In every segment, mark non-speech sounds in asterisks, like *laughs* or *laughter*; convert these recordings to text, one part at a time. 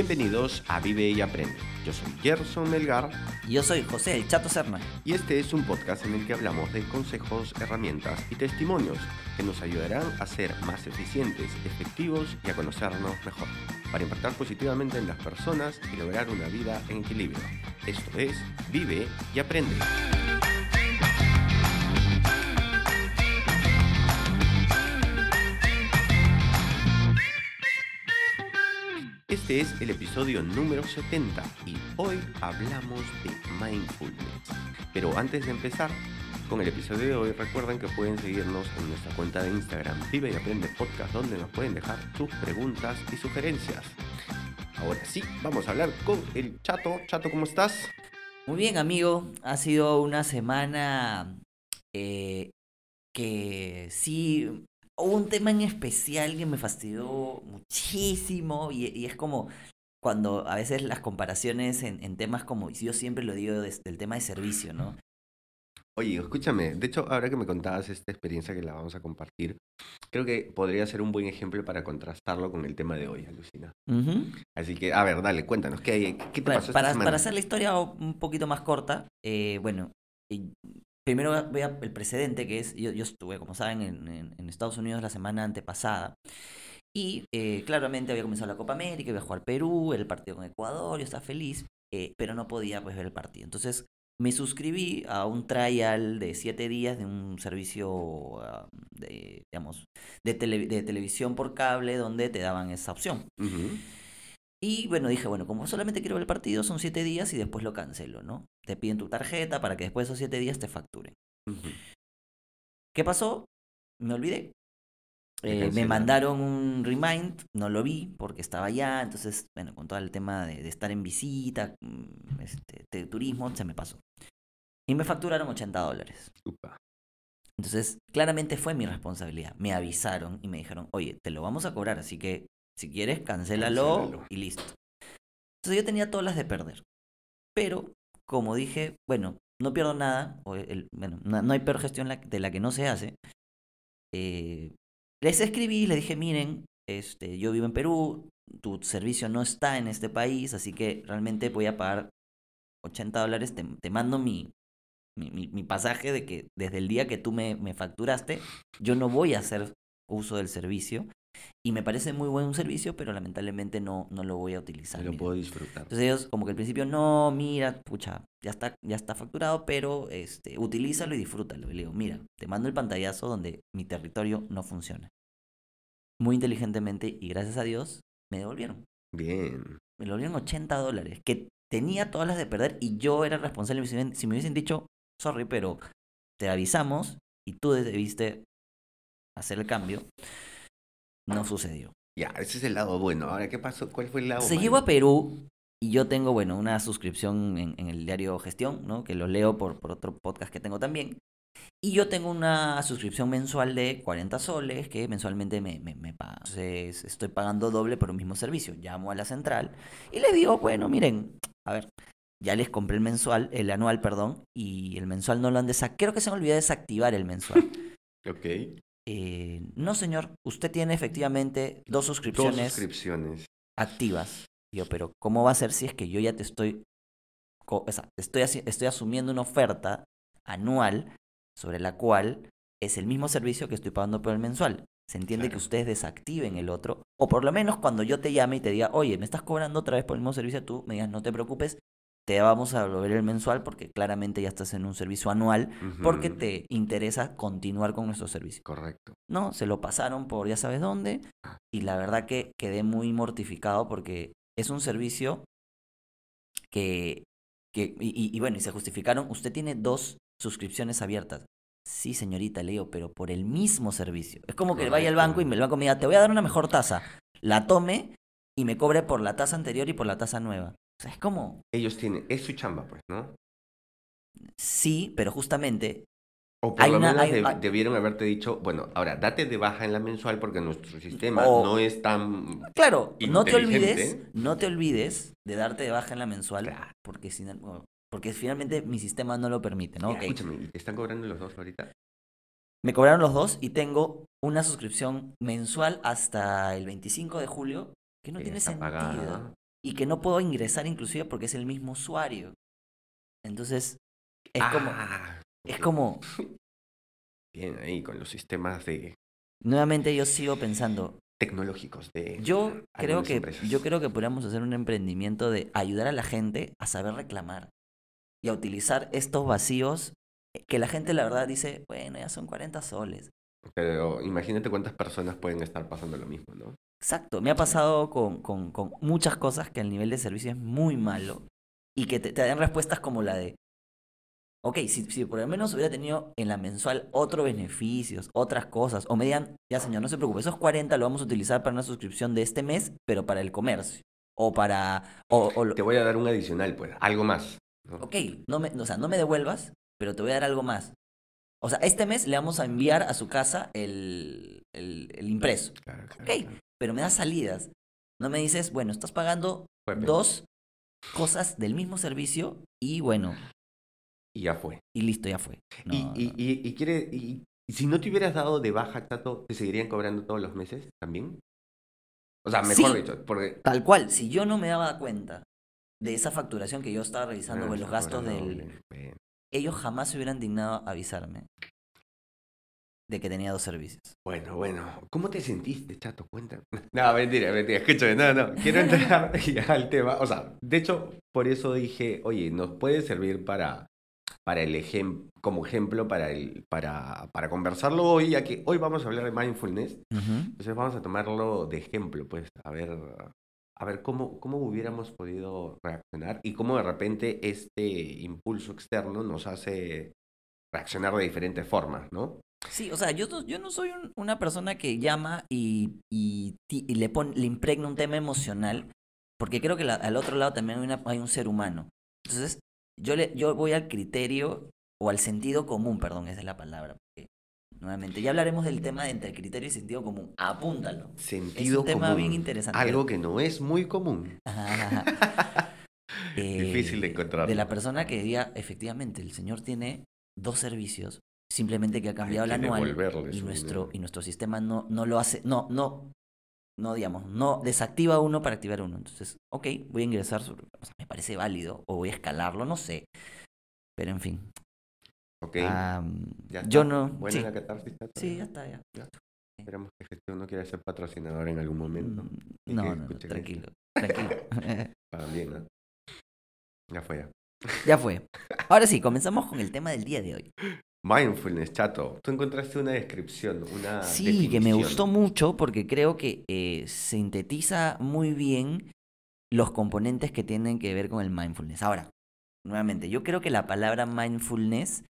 Bienvenidos a Vive y Aprende. Yo soy Gerson Melgar Y yo soy José el Chato Serna. y este es un podcast en el que hablamos de consejos, herramientas y testimonios que nos ayudarán a ser más eficientes, efectivos y a conocernos mejor, para impactar positivamente en las personas y lograr una vida en equilibrio. Esto es Vive y Aprende. Este es el episodio número 70 y hoy hablamos de mindfulness. Pero antes de empezar con el episodio de hoy, recuerden que pueden seguirnos en nuestra cuenta de Instagram Vive y Aprende Podcast, donde nos pueden dejar sus preguntas y sugerencias. Ahora sí, vamos a hablar con el Chato. Chato, ¿cómo estás? Muy bien, amigo. Ha sido una semana eh, que sí. Un tema en especial que me fastidió muchísimo y, y es como cuando a veces las comparaciones en, en temas como, yo siempre lo digo desde el tema de servicio, ¿no? Oye, escúchame, de hecho, ahora que me contabas esta experiencia que la vamos a compartir, creo que podría ser un buen ejemplo para contrastarlo con el tema de hoy, Alucina. Así que, a ver, dale, cuéntanos, ¿qué, qué te Bueno, pasó esta para, semana? para hacer la historia un poquito más corta, eh, bueno, primero voy a el precedente que es, yo, yo estuve, como saben, en, Estados Unidos la semana antepasada. Y eh, claramente había comenzado la Copa América, iba a jugar Perú, el partido con Ecuador, yo estaba feliz, eh, pero no podía pues, ver el partido. Entonces me suscribí a un trial de siete días de un servicio ah, de, digamos, de, tele- de televisión por cable donde te daban esa opción. Ujú. Y bueno, dije, bueno, como solamente quiero ver el partido, son siete días y después lo cancelo, ¿no? Te piden tu tarjeta para que después de esos siete días te facturen. ¿Qué pasó? Me olvidé. Eh, me mandaron un remind, no lo vi porque estaba allá, entonces, bueno, con todo el tema de, de estar en visita, mm, este, de turismo, se me pasó. Y me facturaron 80 dólares. Upa. Entonces, claramente fue mi responsabilidad. Me avisaron y me dijeron, oye, te lo vamos a cobrar, así que si quieres, cancélalo, Cancélalo. y listo. Entonces yo tenía todas las de perder. Pero, como dije, bueno, no pierdo nada, o el- bueno, no, no hay peor gestión de la que no se hace. Eh, les escribí, les dije, miren, este, yo vivo en Perú, tu servicio no está en este país, así que realmente voy a pagar 80 dólares, te, te mando mi, mi, mi- mi pasaje de que desde el día que tú me, me facturaste, yo no voy a hacer uso del servicio. Y me parece muy buen servicio, pero lamentablemente no, no lo voy a utilizar. No lo puedo disfrutar. Entonces ellos como que al principio, no, mira, pucha, ya está, ya está facturado, pero este, utilízalo y disfrútalo. Y le digo, mira, te mando el pantallazo donde mi territorio no funciona. Muy inteligentemente y gracias a Dios me devolvieron. Bien. Me devolvieron 80 dólares, que tenía todas las de perder y yo era responsable. Si me hubiesen dicho, sorry, pero te avisamos y tú debiste hacer el cambio, no sucedió. Ya, ese es el lado bueno. Ahora, ¿qué pasó? ¿Cuál fue el lado Se malo? llevó a Perú y yo tengo, bueno, una suscripción en, en el diario Gestión, ¿no? Que lo leo por, por otro podcast que tengo también. Y yo tengo una suscripción mensual de 40 soles que mensualmente me, me, me paga. Entonces estoy pagando doble por un mismo servicio. Llamo a la central y les digo, bueno, miren, a ver, ya les compré el mensual, el anual, perdón, y el mensual no lo han desactivado. Creo que se me olvidó desactivar el mensual. *laughs* Ok. Eh, no, señor, usted tiene efectivamente dos Dos suscripciones activas. Y Yo, pero ¿cómo va a ser si es que yo ya te estoy, o sea, estoy, asumiendo una oferta anual sobre la cual es el mismo servicio que estoy pagando por el mensual? Se entiende que ustedes desactiven el otro, o por lo menos cuando yo te llame y te diga, oye, me estás cobrando otra vez por el mismo servicio, tú me digas, no te preocupes, te vamos a devolver el mensual porque claramente ya estás en un servicio anual porque te interesa continuar con nuestro servicio. Correcto. No, se lo pasaron por ya sabes dónde y la verdad que quedé muy mortificado porque es un servicio que, que y, y- y bueno, y se justificaron, usted tiene dos suscripciones abiertas. Sí, señorita Leo, pero por el mismo servicio. Es como que vaya al banco y me el banco me diga, te voy a dar una mejor tasa. La tome y me cobre por la tasa anterior y por la tasa nueva. O sea, es como, Ellos tienen, es su chamba, pues, ¿no? sí, pero justamente O por Hay lo una- menos hay- de- hay- debieron haberte dicho, bueno, ahora date de baja en la mensual porque nuestro sistema O- no es tan... Claro, no te olvides, no te olvides de darte de baja en la mensual, Claro. porque porque finalmente mi sistema no lo permite, ¿no? Mira, Ok. Escúchame, ¿y te están cobrando los dos ahorita? Me cobraron los dos y tengo una suscripción mensual hasta el 25 de julio que no tiene sentido. pagada. Y que no puedo ingresar inclusive porque es el mismo usuario. Entonces, es como... Ah, Es como... *laughs* Bien, ahí con los sistemas de Nuevamente yo sigo pensando, tecnológicos de yo creo que empresas. yo creo que podríamos hacer un emprendimiento de ayudar a la gente a saber reclamar y a utilizar estos vacíos que la gente la verdad dice, bueno, ya son 40 soles. Pero imagínate cuántas personas pueden estar pasando lo mismo, ¿no? Exacto, me ha pasado con, con- con muchas cosas que el nivel de servicio es muy malo y que te, te dan respuestas como la de, ok, si, si por lo menos hubiera tenido en la mensual otros beneficios, otras cosas, o me digan, ya señor, no se preocupe, esos 40 lo vamos a utilizar para una suscripción de este mes, pero para el comercio, o para, o, o lo- Te voy a dar un adicional, pues, algo más. ¿no? ok, no me, o sea, no me devuelvas, pero te voy a dar algo más. O sea, este mes le vamos a enviar a su casa el, el, el impreso. Claro, claro, Ok, claro. pero me das salidas. No me dices, bueno, estás pagando dos cosas del mismo servicio y bueno, Y ya fue. y listo, ya fue. No, y, y, no. y, y quiere, y, si no te hubieras dado de baja, Chato, ¿te seguirían cobrando todos los meses también? O sea, mejor Sí. dicho, porque... Tal cual, si yo no me daba cuenta de esa facturación que yo estaba revisando Bueno, o de los gastos del... Ellos jamás se hubieran dignado avisarme de que tenía dos servicios. Bueno, bueno, ¿cómo te sentiste, chato? Cuéntame. *laughs* No, mentira, mentira, escúchame, no, no, quiero *laughs* entrar *laughs* al tema. O sea, de hecho, por eso dije, oye, nos puede servir para, para el ejemplo, como ejemplo para, el, para, para conversarlo hoy, ya que hoy vamos a hablar de mindfulness. Entonces vamos a tomarlo de ejemplo, pues, a ver, a ver cómo, cómo hubiéramos podido reaccionar y cómo de repente este impulso externo nos hace reaccionar de diferentes formas, ¿no? Sí, o sea, yo yo no soy un- una persona que llama y, y le, pon- le impregna un tema emocional, porque creo que la- al otro lado también hay, una- hay un ser humano. Entonces, yo, le, yo voy al criterio o al sentido común, perdón, esa es la palabra. Nuevamente, ya hablaremos del tema de entre criterio y sentido común. Apúntalo. Sentido tema común. bien interesante. Algo que no es muy común. *laughs* *laughs* Difícil de Eh, encontrar. De la persona que diga, efectivamente, el señor tiene dos servicios, simplemente que ha cambiado el anual y nuestro, dinero. y nuestro sistema no, no lo hace, no, no, no, digamos, no desactiva uno para activar uno. Entonces, ok, voy a ingresar, sobre- o sea, me parece válido, o voy a escalarlo, no sé. Pero en fin. Ok. ya yo está. no. Buena sí, la catarsis. Tato, sí, ya está, ya. Esperemos que Gestión no quiera ser patrocinador en algún momento. Mm, No, que no, no, tranquilo, tranquilo. *laughs* *laughs* Para bien, ¿no? Ya fue ya. ya fue. *laughs* Ahora sí, comenzamos con el tema del día de hoy. Mindfulness, chato. Tú encontraste una descripción, una Sí, que me gustó mucho porque creo que eh, sintetiza muy bien los componentes que tienen que ver con el mindfulness. Ahora, nuevamente, yo creo que la palabra mindfulness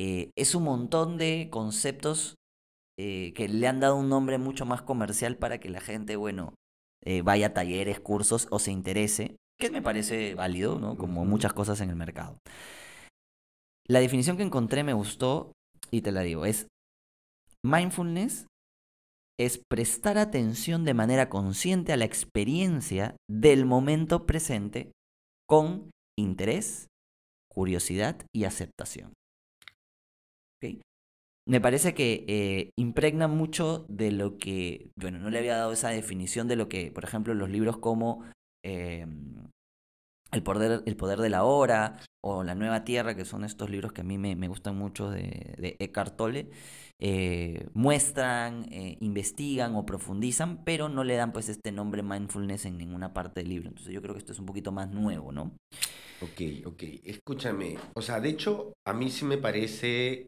eh, es un montón de conceptos eh, que le han dado un nombre mucho más comercial para que la gente, bueno, eh, vaya a talleres, cursos o se interese, que me parece válido, ¿no? Como muchas cosas en el mercado. La definición que encontré me gustó y te la digo, es mindfulness es prestar atención de manera consciente a la experiencia del momento presente con interés, curiosidad y aceptación. ¿Ok? Me parece que eh, impregna mucho de lo que, bueno, no le había dado esa definición de lo que, por ejemplo, los libros como eh, el, poder, el poder de la hora o La Nueva Tierra, que son estos libros que a mí me, me gustan mucho de, de Eckhart Tolle, eh, muestran, eh, investigan o profundizan, pero no le dan pues este nombre mindfulness en ninguna parte del libro. Entonces yo creo que esto es un poquito más nuevo, ¿no? Ok, ok. Escúchame. O sea, de hecho, a mí sí me parece.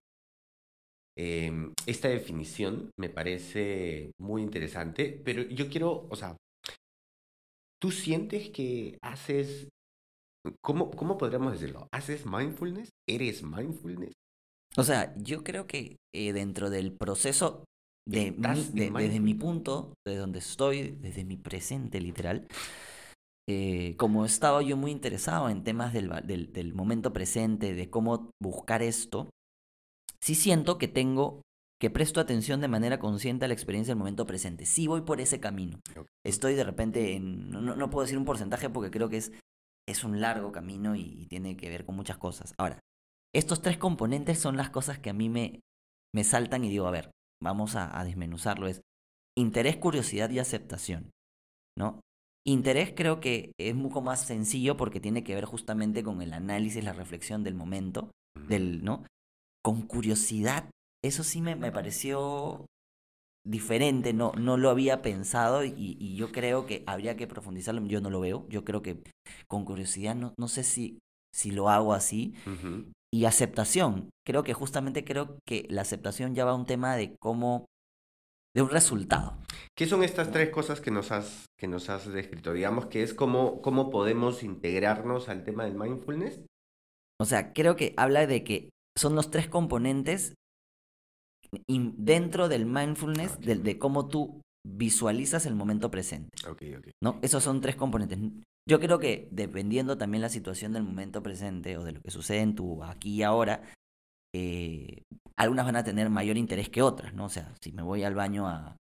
Eh, esta definición me parece muy interesante, pero yo quiero, o sea, ¿tú sientes que haces. ¿Cómo, cómo podríamos decirlo? ¿Haces mindfulness? ¿Eres mindfulness? O sea, yo creo que eh, dentro del proceso de, desde mi punto, de donde estoy, desde mi presente literal, eh, como estaba yo muy interesado en temas del, del momento presente, de cómo buscar esto, sí siento que tengo, que presto atención de manera consciente a la experiencia del momento presente. Sí voy por ese camino. Estoy de repente en, no, no- puedo decir un porcentaje porque creo que es, es un largo camino y, y tiene que ver con muchas cosas. Ahora, estos tres componentes son las cosas que a mí me, me saltan y digo, a ver, vamos a, a desmenuzarlo. Es interés, curiosidad y aceptación. ¿no? Interés creo que es poco más sencillo porque tiene que ver justamente con el análisis, la reflexión del momento, del, ¿no? Con curiosidad, eso sí me, me pareció diferente, no, no lo había pensado y, y, yo creo que habría que profundizarlo, yo no lo veo, yo creo que con curiosidad no, no sé si, si lo hago así. Y aceptación, creo que justamente creo que la aceptación ya va a un tema de cómo, de un resultado. ¿Qué son estas tres cosas que nos has, que nos has descrito? Digamos que es cómo, cómo podemos integrarnos al tema del mindfulness. O sea, creo que habla de que son los tres componentes dentro del mindfulness, de, cómo tú visualizas el momento presente. ¿no? Esos son tres componentes. Yo creo que dependiendo también la situación del momento presente o de lo que sucede en tu aquí y ahora, eh, algunas van a tener mayor interés que otras, ¿no? O sea, si me voy al baño a,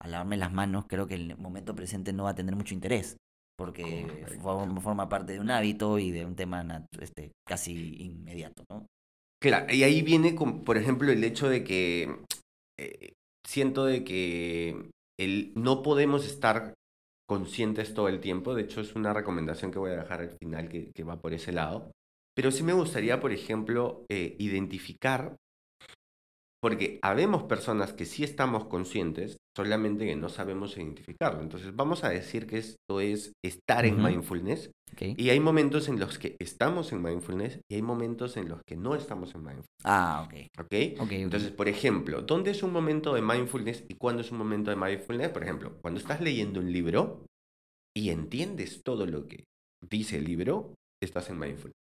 a lavarme las manos, creo que el momento presente no va a tener mucho interés, porque forma, parte de un hábito y de un tema este, casi inmediato, ¿no? Claro, y ahí viene, por ejemplo, el hecho de que eh, siento de que no podemos estar conscientes todo el tiempo. De hecho, es una recomendación que voy a dejar al final que, va por ese lado. Pero sí me gustaría, por ejemplo, eh, identificar porque habemos personas que sí estamos conscientes, solamente que no sabemos identificarlo. Entonces vamos a decir que esto es estar en mindfulness. Y hay momentos en los que estamos en mindfulness y hay momentos en los que no estamos en mindfulness. Ah, ok. ¿Ok? okay Entonces, por ejemplo, ¿dónde es un momento de mindfulness y cuándo es un momento de mindfulness? Por ejemplo, cuando estás leyendo un libro y entiendes todo lo que dice el libro, estás en mindfulness.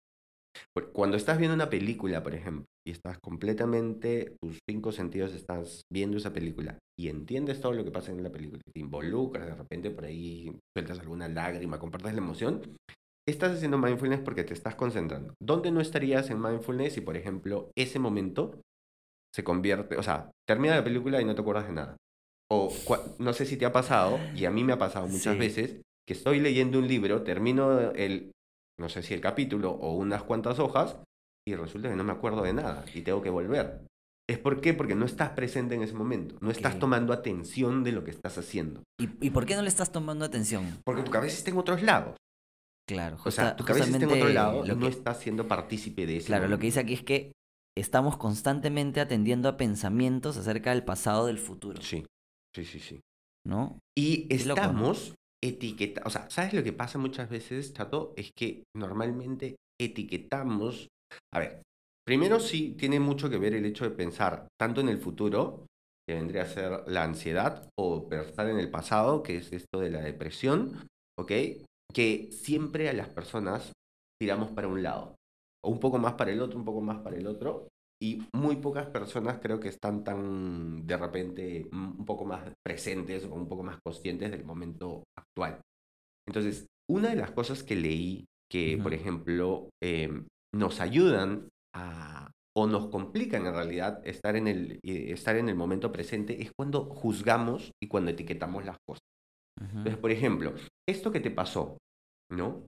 Cuando estás viendo una película, por ejemplo, y estás completamente, tus cinco sentidos estás viendo esa película y entiendes todo lo que pasa en la película, te involucras, de repente por ahí sueltas alguna lágrima, compartes la emoción, estás haciendo mindfulness porque te estás concentrando. ¿Dónde no estarías en mindfulness si, por ejemplo, ese momento se convierte, o sea, termina la película y no te acuerdas de nada? O no sé si te ha pasado, y a mí me ha pasado muchas veces, que estoy leyendo un libro, termino el no sé si el capítulo o unas cuantas hojas, y resulta que no me acuerdo de nada y tengo que volver. ¿Es por qué? Porque no estás presente en ese momento, no estás tomando atención de lo que estás haciendo. ¿Y, por qué no le estás tomando atención? Porque tu cabeza está en otros lados. Claro, o sea, tu cabeza está en otro lado, no estás siendo partícipe de eso. Claro, lo que dice aquí es que estamos constantemente atendiendo a pensamientos acerca del pasado, del futuro. Sí, sí, sí, sí. ¿No? Y estamos etiqueta, o sea, ¿sabes lo que pasa muchas veces, Chato? Es que normalmente etiquetamos, a ver, primero sí tiene mucho que ver el hecho de pensar tanto en el futuro, que vendría a ser la ansiedad, o pensar en el pasado, que es esto de la depresión, ¿ok? Que siempre a las personas tiramos para un lado, o un poco más para el otro, un poco más para el otro, y muy pocas personas creo que están tan de repente un poco más presentes o un poco más conscientes del momento actual. Entonces, una de las cosas que leí que, por ejemplo, em, nos ayudan a, o nos complican en realidad estar en, el, eh, estar en el momento presente es cuando juzgamos y cuando etiquetamos las cosas. Entonces, por ejemplo, esto que te pasó, ¿no?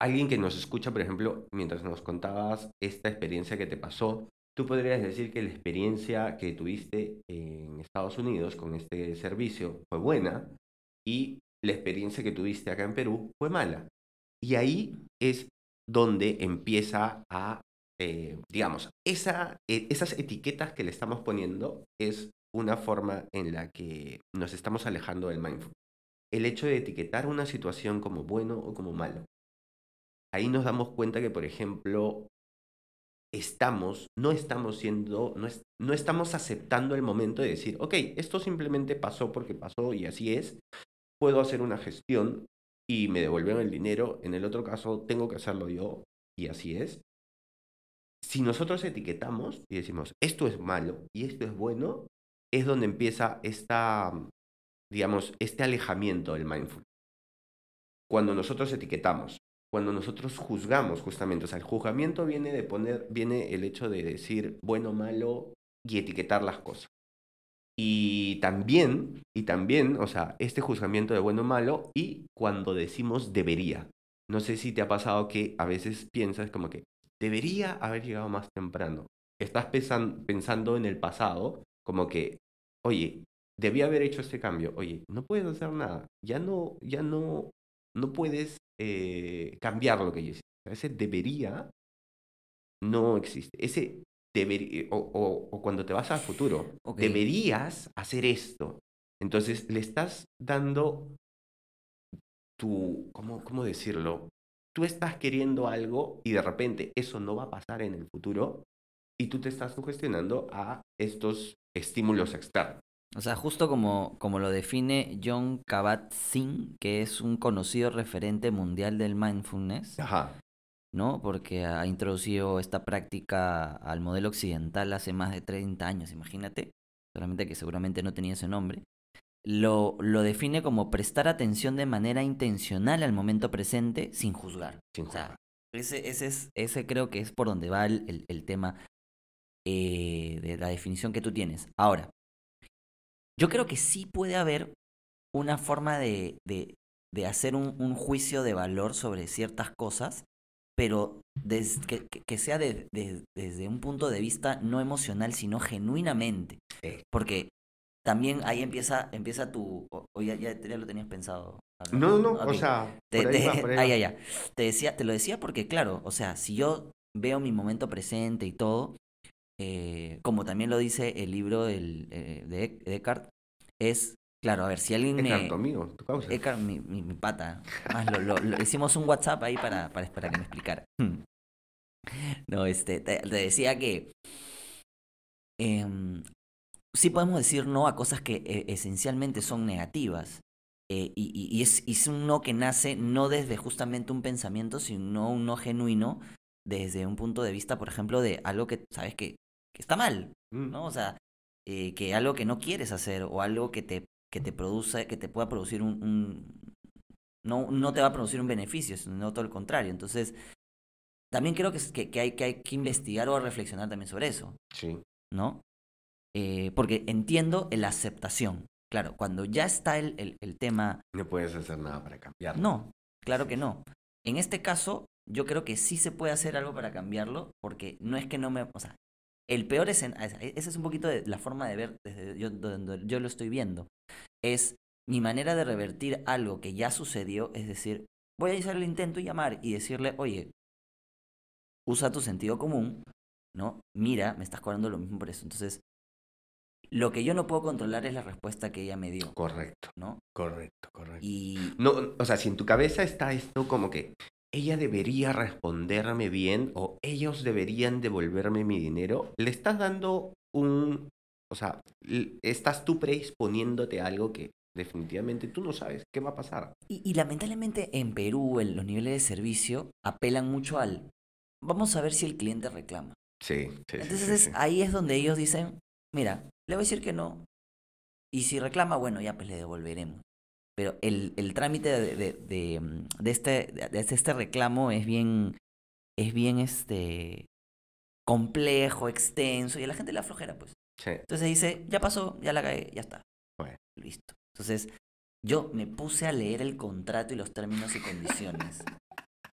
Alguien que nos escucha, por ejemplo, mientras nos contabas esta experiencia que te pasó, Tú podrías decir que la experiencia que tuviste en Estados Unidos con este servicio fue buena y la experiencia que tuviste acá en Perú fue mala. Y ahí es donde empieza a, eh, digamos, esa, e, esas etiquetas que le estamos poniendo es una forma en la que nos estamos alejando del mindfulness. El hecho de etiquetar una situación como bueno o como malo. Ahí nos damos cuenta que, por ejemplo, estamos, no estamos siendo, no, no estamos aceptando el momento de decir, ok, esto simplemente pasó porque pasó y así es, puedo hacer una gestión y me devuelven el dinero, en el otro caso tengo que hacerlo yo y así es. Si nosotros etiquetamos y decimos, esto es malo y esto es bueno, es donde empieza esta, digamos, este alejamiento del mindfulness. Cuando nosotros etiquetamos, cuando nosotros juzgamos justamente, o sea, el juzgamiento viene de poner, viene el hecho de decir bueno, malo y etiquetar las cosas. Y también, y también, o sea, este juzgamiento de bueno malo y cuando decimos debería. No sé si te ha pasado que a veces piensas como que debería haber llegado más temprano. Estás pensando en el pasado, como que, oye, debía haber hecho este cambio. Oye, no puedes hacer nada. Ya no, ya no, no puedes eh, cambiar lo que ya hiciste. Ese debería no existe. Ese debería, o, o- o cuando te vas al futuro, deberías hacer esto. Entonces le estás dando tu, ¿cómo, cómo decirlo? Tú estás queriendo algo y de repente eso no va a pasar en el futuro y tú te estás sugestionando a estos estímulos externos. O sea, justo como, como lo define John Kabat-Zinn, que es un conocido referente mundial del mindfulness, Ajá. ¿no? Porque ha introducido esta práctica al modelo occidental hace más de 30 años, imagínate, solamente que seguramente no tenía ese nombre. Lo, lo define como prestar atención de manera intencional al momento presente sin juzgar. Sin O sea, juzgar. ese, ese, es, ese creo que es por donde va el, el- el tema eh, de la definición que tú tienes. Ahora, yo creo que sí puede haber una forma de, de- de hacer un, un juicio de valor sobre ciertas cosas, pero des- que, que- sea de- de- desde un punto de vista no emocional, sino genuinamente. Sí. Porque también ahí empieza, empieza tu... O, o ya, ya- ya lo tenías pensado. No, no, o sea, Te, por ahí te- va, por *laughs* ahí ah. Te, decía, te lo decía porque, claro, o sea, si yo veo mi momento presente y todo, eh, como también lo dice el libro del, eh, de Ec- de Eckhart, es, claro, a ver, si alguien Es me... tu amigo, tu causa. Eckhart, mi, mi, mi pata. Más lo, lo- lo- hicimos un WhatsApp ahí para, para, para que me explicara. *laughs* No, este, te, te decía que em, sí podemos decir no a cosas que eh, esencialmente son negativas. eh, y, y- y es, y es un no que nace no desde justamente un pensamiento, sino un no genuino desde un punto de vista, por ejemplo, de algo que sabes que, que está mal, Mm. ¿no? O sea, eh, que algo que no quieres hacer o algo que te, que te produce, que te pueda producir un, un- no, no te va a producir un beneficio, sino todo lo contrario. Entonces, también creo que, que, que hay, que hay que investigar o reflexionar también sobre eso, Sí. ¿no? Eh, porque entiendo la aceptación. Claro, cuando ya está el, el, el tema No puedes hacer nada para cambiarlo. no, claro que no. En este caso, yo creo que sí se puede hacer algo para cambiarlo, porque no es que no me... O sea, el peor es... Esa es un poquito de la forma de ver desde yo, donde yo lo estoy viendo. Es mi manera de revertir algo que ya sucedió, es decir, voy a hacer el intento y llamar y decirle, oye, usa tu sentido común, ¿no? Mira, me estás cobrando lo mismo por eso. Entonces, lo que yo no puedo controlar es la respuesta que ella me dio, Correcto, ¿no? correcto, correcto. Y No, o sea, si en tu cabeza está esto como que ella debería responderme bien o ellos deberían devolverme mi dinero, le estás dando un, o sea, estás tú predisponiéndote a algo que definitivamente tú no sabes qué va a pasar. Y, y lamentablemente en Perú el- los niveles de servicio apelan mucho al vamos a ver si el cliente reclama. Sí, sí, Entonces sí, es- sí. ahí es donde ellos dicen, mira, le voy a decir que no. Y si reclama, bueno, ya pues le devolveremos. Pero el, el trámite de, de, de, mm, de este, de este, reclamo es bien, es bien este complejo, extenso, y a la gente le aflojera, pues. Sí. Entonces dice, ya pasó, ya la cagué, ya está. Bueno. Listo. Entonces, yo me puse a leer el contrato y los términos y condiciones. *laughs*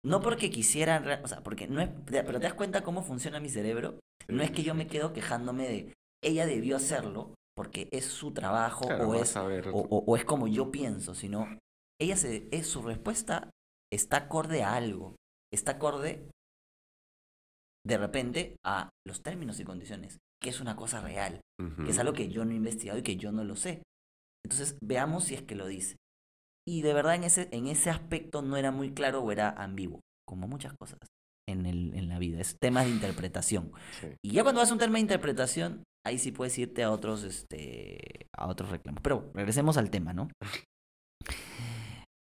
No porque quisiera, re- o sea, porque no es, pero te das cuenta cómo funciona mi cerebro. No es que yo me quedo quejándome de, ella debió hacerlo porque es su trabajo Claro, o es o, o- o es como yo pienso, sino ella se, es su respuesta está acorde a algo, está acorde de repente a los términos y condiciones, que es una cosa real, Ujú. que es algo que yo no he investigado y que yo no lo sé. Entonces, veamos si es que lo dice. Y de verdad en ese, en ese aspecto no era muy claro o era ambiguo, como muchas cosas en, el, en la vida, es temas de interpretación. Sí. Y ya cuando vas a un tema de interpretación, ahí sí puedes irte a otros, este, a otros reclamos. Pero regresemos al tema, ¿no?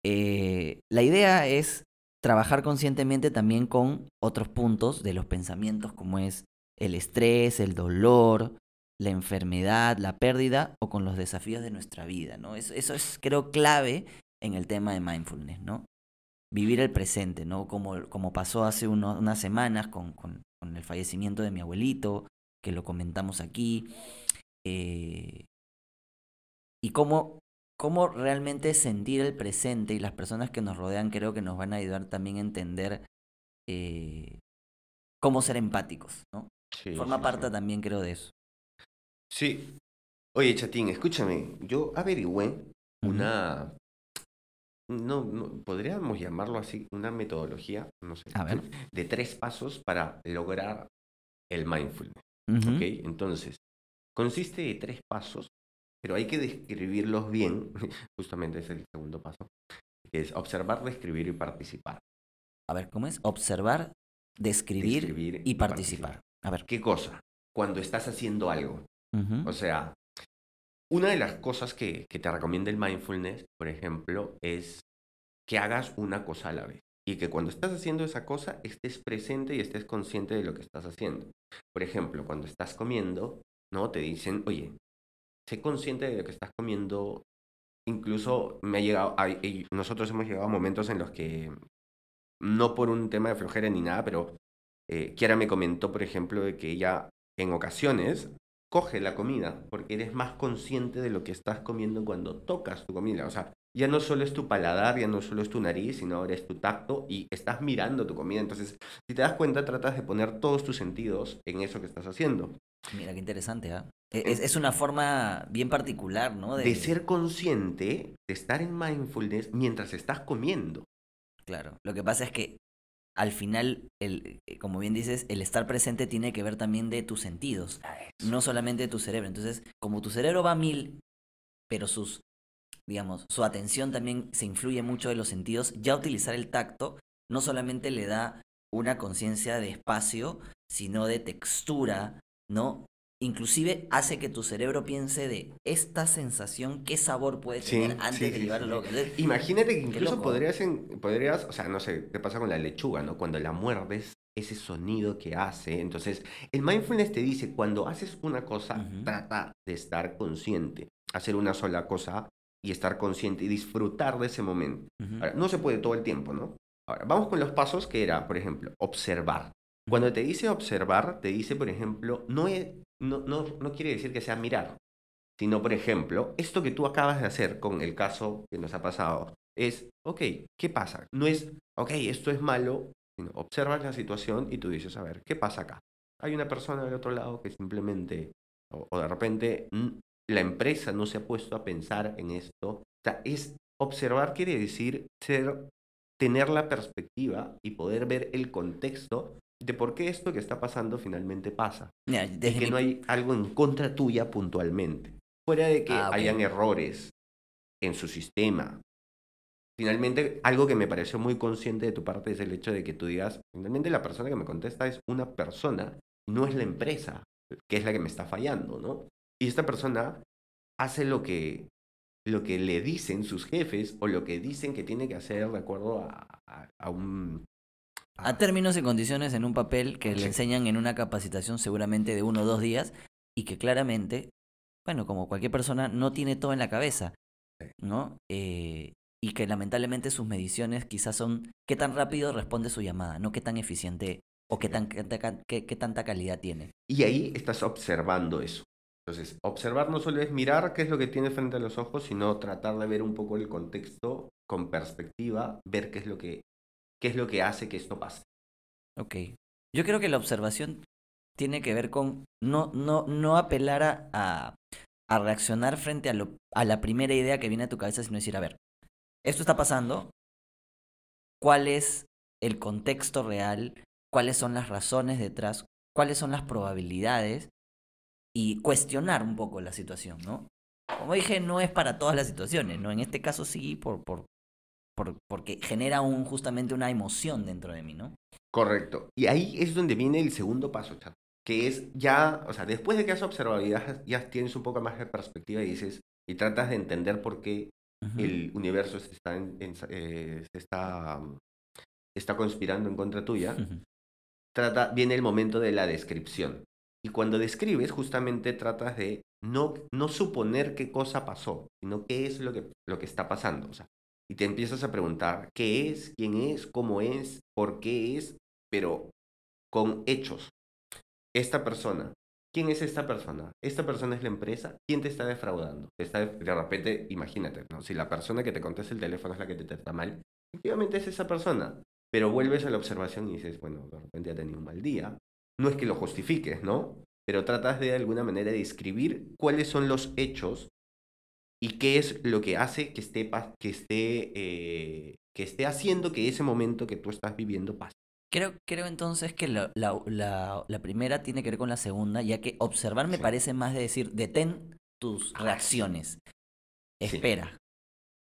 Eh, la idea es trabajar conscientemente también con otros puntos de los pensamientos, como es el estrés, el dolor, la enfermedad, la pérdida o con los desafíos de nuestra vida, ¿no? Eso, eso es, creo, clave en el tema de mindfulness, ¿no? Vivir el presente, ¿no? Como, como pasó hace unas semanas con- con el fallecimiento de mi abuelito, que lo comentamos aquí, eh, y cómo, cómo realmente sentir el presente y las personas que nos rodean creo que nos van a ayudar también a entender eh, cómo ser empáticos, ¿no? Sí, Forma sí, parte sí. también creo de eso. Sí. Oye, chatín, escúchame. Yo averigüé una, no, no, podríamos llamarlo así, una metodología, no sé, A ver. *laughs* de tres pasos para lograr el mindfulness. ¿Ok? Entonces, consiste de tres pasos, pero hay que describirlos bien, *laughs* justamente es el segundo paso, que es observar, describir y participar. A ver, ¿cómo es? Observar, describir, Describir y participar. A ver. ¿Qué cosa? Cuando estás haciendo algo. O sea, una de las cosas que, que te recomienda el mindfulness, por ejemplo, es que hagas una cosa a la vez. Y que cuando estás haciendo esa cosa estés presente y estés consciente de lo que estás haciendo. Por ejemplo, cuando estás comiendo, ¿no? Te dicen, oye, sé consciente de lo que estás comiendo. Incluso me ha llegado, hay- nosotros hemos llegado a momentos en los que, no por un tema de flojera ni nada, pero eh, Kiara me comentó, por ejemplo, de que ella en ocasiones coge la comida porque eres más consciente de lo que estás comiendo cuando tocas tu comida. O sea, ya no solo es tu paladar, ya no solo es tu nariz, sino ahora es tu tacto y estás mirando tu comida. Entonces, si te das cuenta, tratas de poner todos tus sentidos en eso que estás haciendo. Mira, qué interesante, ¿ah? E- Es, es una forma bien particular, ¿no? De ser consciente, de estar en mindfulness mientras estás comiendo. Claro. Lo que pasa es que al final, el, eh, como bien dices, el estar presente tiene que ver también de tus sentidos, no solamente de tu cerebro. Entonces, como tu cerebro va a mil, pero sus, digamos, su atención también se influye mucho de los sentidos, ya utilizar el tacto no solamente le da una conciencia de espacio, sino de textura, ¿no? Inclusive hace que tu cerebro piense de esta sensación, qué sabor puede Sí, tener antes sí, de llevarlo. sí. Entonces, Imagínate que incluso loco. podrías, en- podrías, o sea, no sé, qué pasa con la lechuga, ¿no? Cuando la muerdes, ese sonido que hace. Entonces, el mindfulness te dice, cuando haces una cosa, trata de estar consciente. Hacer una sola cosa y estar consciente y disfrutar de ese momento. Ahora, no se puede todo el tiempo, ¿no? Ahora, vamos con los pasos que era, por ejemplo, observar. Cuando te dice observar, te dice, por ejemplo, no, es- no, no, no quiere decir que sea mirar, sino, por ejemplo, esto que tú acabas de hacer con el caso que nos ha pasado, es, ok, ¿qué pasa? No es, ok, esto es malo, sino observas la situación y tú dices, a ver, ¿qué pasa acá? Hay una persona del otro lado que simplemente, o, o de repente, la empresa no se ha puesto a pensar en esto. O sea, es observar quiere decir ser, tener la perspectiva y poder ver el contexto de por qué esto que está pasando finalmente pasa. Mira, Y desde que mi- no hay algo en contra tuya puntualmente. Fuera de que Ah, hayan errores en su sistema. Finalmente, algo que me pareció muy consciente de tu parte es el hecho de que tú digas, finalmente la persona que me contesta es una persona, no es la empresa, que es la que me está fallando, ¿no? Y esta persona hace lo que, lo que le dicen sus jefes o lo que dicen que tiene que hacer de acuerdo a, a- a un... a términos y condiciones en un papel que le enseñan en una capacitación seguramente de uno o dos días y que claramente, bueno, como cualquier persona, no tiene todo en la cabeza. ¿no? Eh, y que lamentablemente sus mediciones quizás son qué tan rápido responde su llamada, no qué tan eficiente o qué, tan, qué, ta- qué- qué tanta calidad tiene. Y ahí estás observando eso. Entonces, observar no solo es mirar qué es lo que tiene frente a los ojos, sino tratar de ver un poco el contexto con perspectiva, ver qué es lo que, qué es lo que hace que esto pase. Ok. Yo creo que la observación tiene que ver con no, no, no apelar a, a, a reaccionar frente a, lo, a la primera idea que viene a tu cabeza, sino decir, a ver, esto está pasando, ¿cuál es el contexto real? ¿Cuáles son las razones detrás? ¿Cuáles son las probabilidades? Y cuestionar un poco la situación, ¿no? Como dije, no es para todas las situaciones, ¿no? En este caso sí, por, por, por, porque genera un, justamente una emoción dentro de mí, ¿no? Correcto. Y ahí es donde viene el segundo paso, chat, que es ya, o sea, después de que has observado y ya, ya tienes un poco más de perspectiva y dices, y tratas de entender por qué el universo se está, en- en- eh, se está, está conspirando en contra tuya, trata, viene el momento de la descripción. Y cuando describes, justamente tratas de no, no suponer qué cosa pasó, sino qué es lo que, lo que está pasando. O sea, y te empiezas a preguntar qué es, quién es, cómo es, por qué es, pero con hechos. Esta persona, ¿quién es esta persona? Esta persona es la empresa, ¿quién te está defraudando? Está, de repente, imagínate, ¿no? Si la persona que te contesta el teléfono es la que te trata mal, efectivamente es esa persona. Pero vuelves a la observación y dices, bueno, de repente ha tenido un mal día. No es que lo justifiques, ¿no? Pero tratas de, de alguna manera de describir cuáles son los hechos y qué es lo que hace que esté, que esté, eh, que esté haciendo que ese momento que tú estás viviendo pase. Creo, creo entonces que la, la, la, primera tiene que ver con la segunda, ya que observar me parece más de decir, detén tus ah, reacciones. Espera.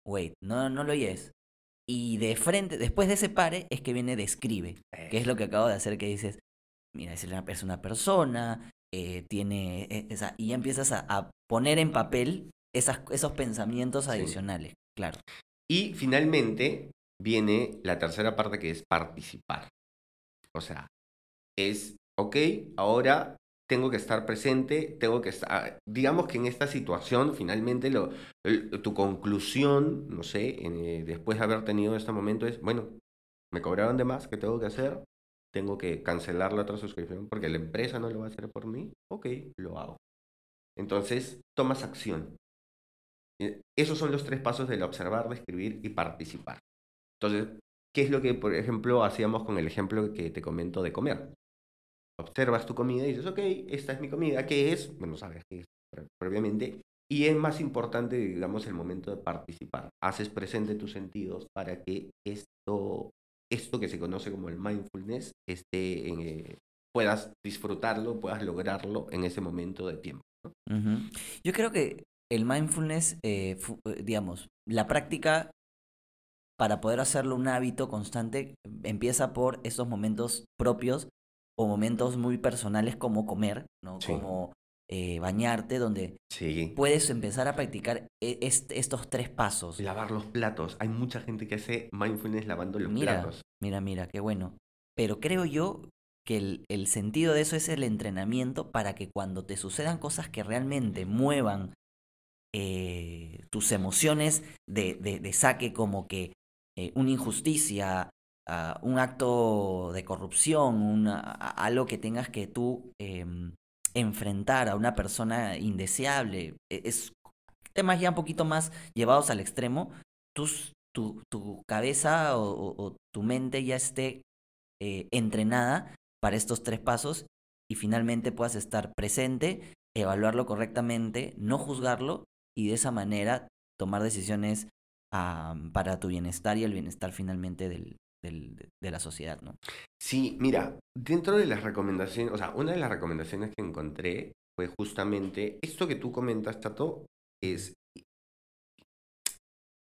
Wait, no, no lo oyes. Y de frente, después de ese pare, es que viene describe, que es lo que acabo de hacer, que dices, mira, es una persona, eh, tiene e, esa, y ya empiezas a, poner en papel esas, esos pensamientos adicionales, claro. Y finalmente viene la tercera parte que es participar. O sea, es, ok, ahora tengo que estar presente, tengo que estar, digamos que en esta situación finalmente lo, tu conclusión, no sé, eh, después de haber tenido este momento es, bueno, me cobraron de más, ¿qué tengo que hacer? Tengo que cancelar la otra suscripción porque la empresa no lo va a hacer por mí, ok, lo hago. Entonces, tomas acción. Eh, esos son los tres pasos del observar, describir y participar. Entonces, ¿qué es lo que, por ejemplo, hacíamos con el ejemplo que te comento de comer? observas tu comida y dices, ok, esta es mi comida, ¿qué es? Bueno, sabes qué es previamente. Y es más importante, digamos, el momento de participar. Haces presente tus sentidos para que esto, esto que se conoce como el mindfulness, esté eh, puedas disfrutarlo, puedas lograrlo en ese momento de tiempo. Yo creo que el mindfulness, eh, eh, digamos, la práctica para poder hacerlo un hábito constante empieza por esos momentos propios o momentos muy personales como comer, ¿no? Como eh, bañarte, donde puedes empezar a practicar e, estos tres pasos. Lavar los platos. Hay mucha gente que hace mindfulness lavando los platos. Mira, mira, qué bueno. Pero creo yo que el, sentido de eso es el entrenamiento para que cuando te sucedan cosas que realmente muevan eh, tus emociones de, de, saque como que eh, una injusticia, un acto de corrupción, algo que tengas que tú em, enfrentar a una persona indeseable, e, es temas ya un poquito más llevados al extremo, tus, tu, tu, cabeza o, tu mente ya esté eh, entrenada para estos tres pasos y finalmente puedas estar presente, evaluarlo correctamente, no juzgarlo y de esa manera tomar decisiones para tu bienestar y el bienestar finalmente del, de la sociedad, ¿no? Sí, mira, dentro de las recomendaciones, o sea, una de las recomendaciones que encontré fue justamente esto que tú comentas, Chato, es,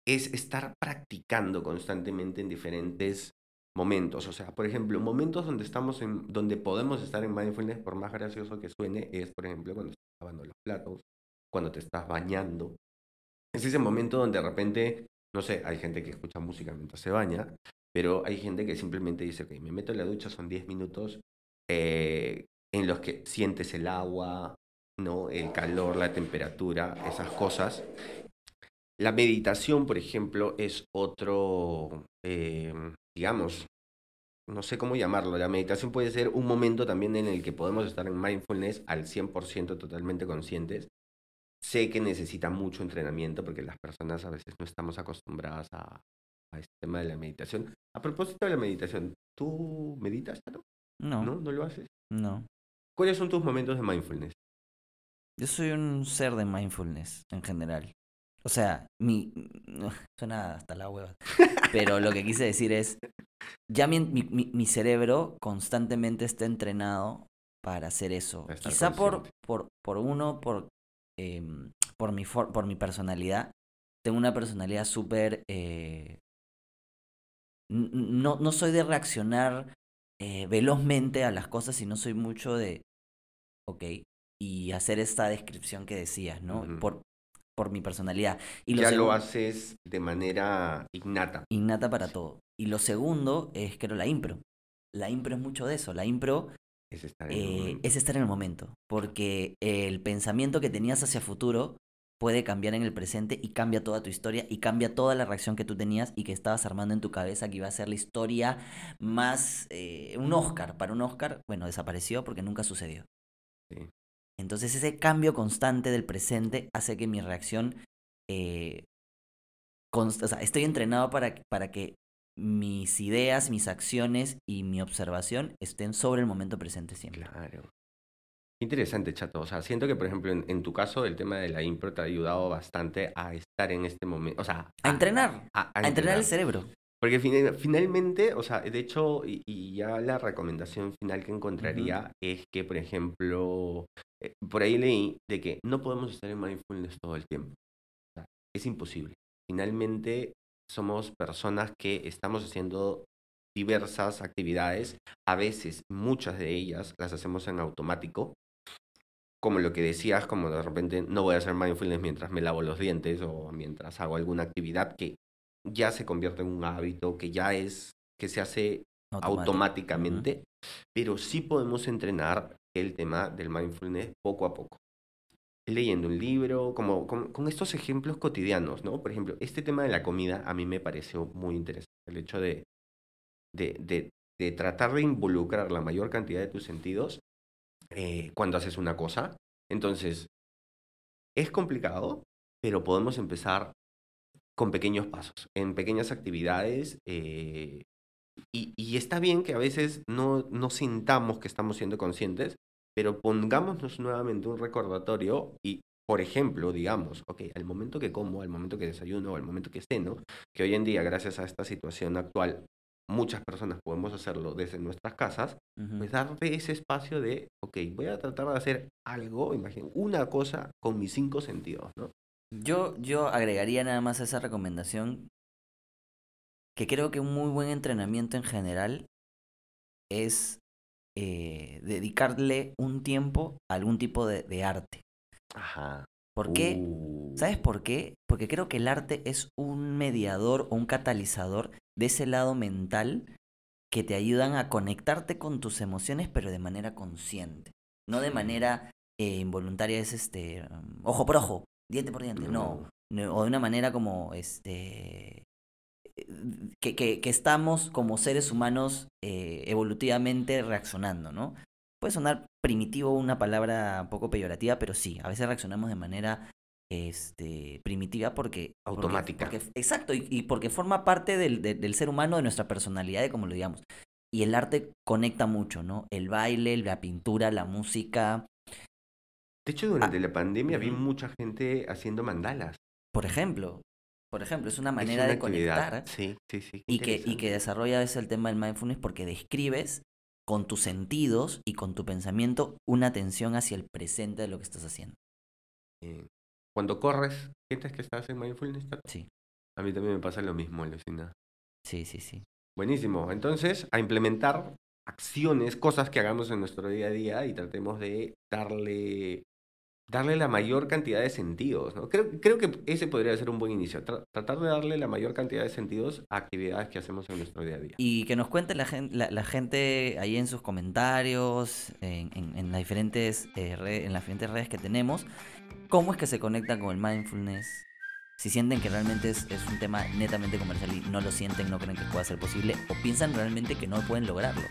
es estar practicando constantemente en diferentes momentos. O sea, por ejemplo, momentos donde estamos en, donde podemos estar en mindfulness, por más gracioso que suene, es, por ejemplo, cuando estás lavando los platos, cuando te estás bañando. Es ese momento donde de repente, no sé, hay gente que escucha música mientras se baña, pero hay gente que simplemente dice, ok, me meto en la ducha, son 10 minutos eh, en los que sientes el agua, ¿no? el calor, la temperatura, esas cosas. La meditación, por ejemplo, es otro, eh, digamos, no sé cómo llamarlo. La meditación puede ser un momento también en el que podemos estar en mindfulness al 100% totalmente conscientes. Sé que necesita mucho entrenamiento porque las personas a veces no estamos acostumbradas a, este tema de la meditación. A propósito de la meditación, ¿tú meditas, No. ¿No? ¿No lo haces? No. ¿Cuáles son tus momentos de mindfulness? Yo soy un ser de mindfulness en general. O sea, mi. *laughs* Suena hasta la hueva. Pero lo que quise decir es. Ya mi, mi, mi cerebro constantemente está entrenado para hacer eso. Quizá por, por, por uno, por, em, por, mi por mi personalidad. Tengo una personalidad súper eh, no, no soy de reaccionar eh, velozmente a las cosas, sino soy mucho de, ok, y hacer esta descripción que decías, ¿no? por, por mi personalidad. Y ya lo haces de manera innata. Innata para todo. Y lo segundo es, creo, la impro. La impro es mucho de eso. La impro es estar en, el, eh, es estar en el momento. Porque el pensamiento que tenías hacia futuro puede cambiar en el presente y cambia toda tu historia y cambia toda la reacción que tú tenías y que estabas armando en tu cabeza que iba a ser la historia más... Eh, un Oscar, para un Oscar, bueno, desapareció porque nunca sucedió. Entonces ese cambio constante del presente hace que mi reacción... Eh, o sea, estoy entrenado para, para que mis ideas, mis acciones y mi observación estén sobre el momento presente siempre. Claro. Interesante, Chato. O sea, siento que, por ejemplo, en, en tu caso, el tema de la impro te ha ayudado bastante a estar en este momento. O sea, A entrenar, a- a a entrenar el cerebro. Porque fina- finalmente, o sea, de hecho, y, y ya la recomendación final que encontraría es que, por ejemplo, eh, por ahí leí de que no podemos estar en mindfulness todo el tiempo. O sea, es imposible. Finalmente, somos personas que estamos haciendo diversas actividades. A veces, muchas de ellas las hacemos en automático. Como lo que decías, como de repente no voy a hacer mindfulness mientras me lavo los dientes o mientras hago alguna actividad que ya se convierte en un hábito, que ya es, que se hace Automático. automáticamente, pero sí podemos entrenar el tema del mindfulness poco a poco. Leyendo un libro, como con, con estos ejemplos cotidianos, ¿no? Por ejemplo, este tema de la comida a mí me pareció muy interesante. El hecho de, de, de- de tratar de involucrar la mayor cantidad de tus sentidos eh, cuando haces una cosa. Entonces, es complicado, pero podemos empezar con pequeños pasos, en pequeñas actividades. eh, y, y está bien que a veces no, no sintamos que estamos siendo conscientes, pero pongámonos nuevamente un recordatorio y, por ejemplo, digamos, ok, al momento que como, al momento que desayuno, al momento que ceno, que hoy en día, gracias a esta situación actual, muchas personas podemos hacerlo desde nuestras casas, pues darte ese espacio de, ok, voy a tratar de hacer algo, imagínate, una cosa con mis cinco sentidos, ¿no? Yo, yo agregaría nada más a esa recomendación que creo que un muy buen entrenamiento en general es eh, dedicarle un tiempo a algún tipo de, de arte. Ajá. ¿Por qué? Uh, ¿Sabes por qué? Porque creo que el arte es un mediador o un catalizador de ese lado mental que te ayudan a conectarte con tus emociones, pero de manera consciente. No de manera eh, involuntaria, es este ojo por ojo, diente por diente, no. No, O de una manera como este que, que- que estamos como seres humanos eh, evolutivamente reaccionando, ¿no? Puede sonar primitivo una palabra un poco peyorativa, pero sí, a veces reaccionamos de manera este, primitiva porque... Automática. porque- exacto, y, y porque forma parte del, de- del ser humano, de nuestra personalidad, de como lo digamos. Y el arte conecta mucho, ¿no? El baile, la pintura, la música, De hecho, durante la pandemia vi mucha gente haciendo mandalas. por ejemplo. Por ejemplo, es una Es manera una de conectar. Sí, sí, sí. y que, y que desarrolla ese el tema del mindfulness porque describes con tus sentidos y con tu pensamiento una atención hacia el presente de lo que estás haciendo. Eh, Cuando corres, ¿sientes que estás en mindfulness? Tato? Sí, A mí también me pasa lo mismo, Alucina. sí, sí, sí. Buenísimo. Entonces, a implementar acciones, cosas que hagamos en nuestro día a día y tratemos de darle, darle la mayor cantidad de sentidos, ¿no? Creo, creo que ese podría ser un buen inicio. tra- tratar de darle la mayor cantidad de sentidos a actividades que hacemos en nuestro día a día. Y que nos cuente la gente, ahí en sus comentarios, en, las diferentes, eh, en las diferentes redes que tenemos, cómo es que se conectan con el mindfulness. Si sienten que realmente es, es un tema netamente comercial y no lo sienten, no creen que pueda ser posible, o piensan realmente que no pueden lograrlo,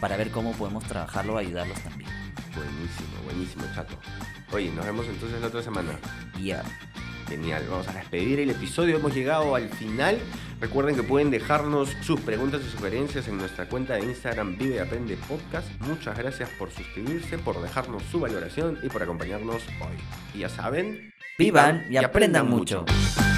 para ver cómo podemos trabajarlo o ayudarlos también. Buenísimo, buenísimo, chato. Oye, nos vemos entonces la otra semana. Ya. Genial, vamos a despedir el episodio, hemos llegado al final. Recuerden que pueden dejarnos sus preguntas y sugerencias en nuestra cuenta de Instagram Vive y Aprende Podcast. Muchas gracias por suscribirse, por dejarnos su valoración y por acompañarnos hoy. Y ya saben, Vivan y aprendan mucho. mucho.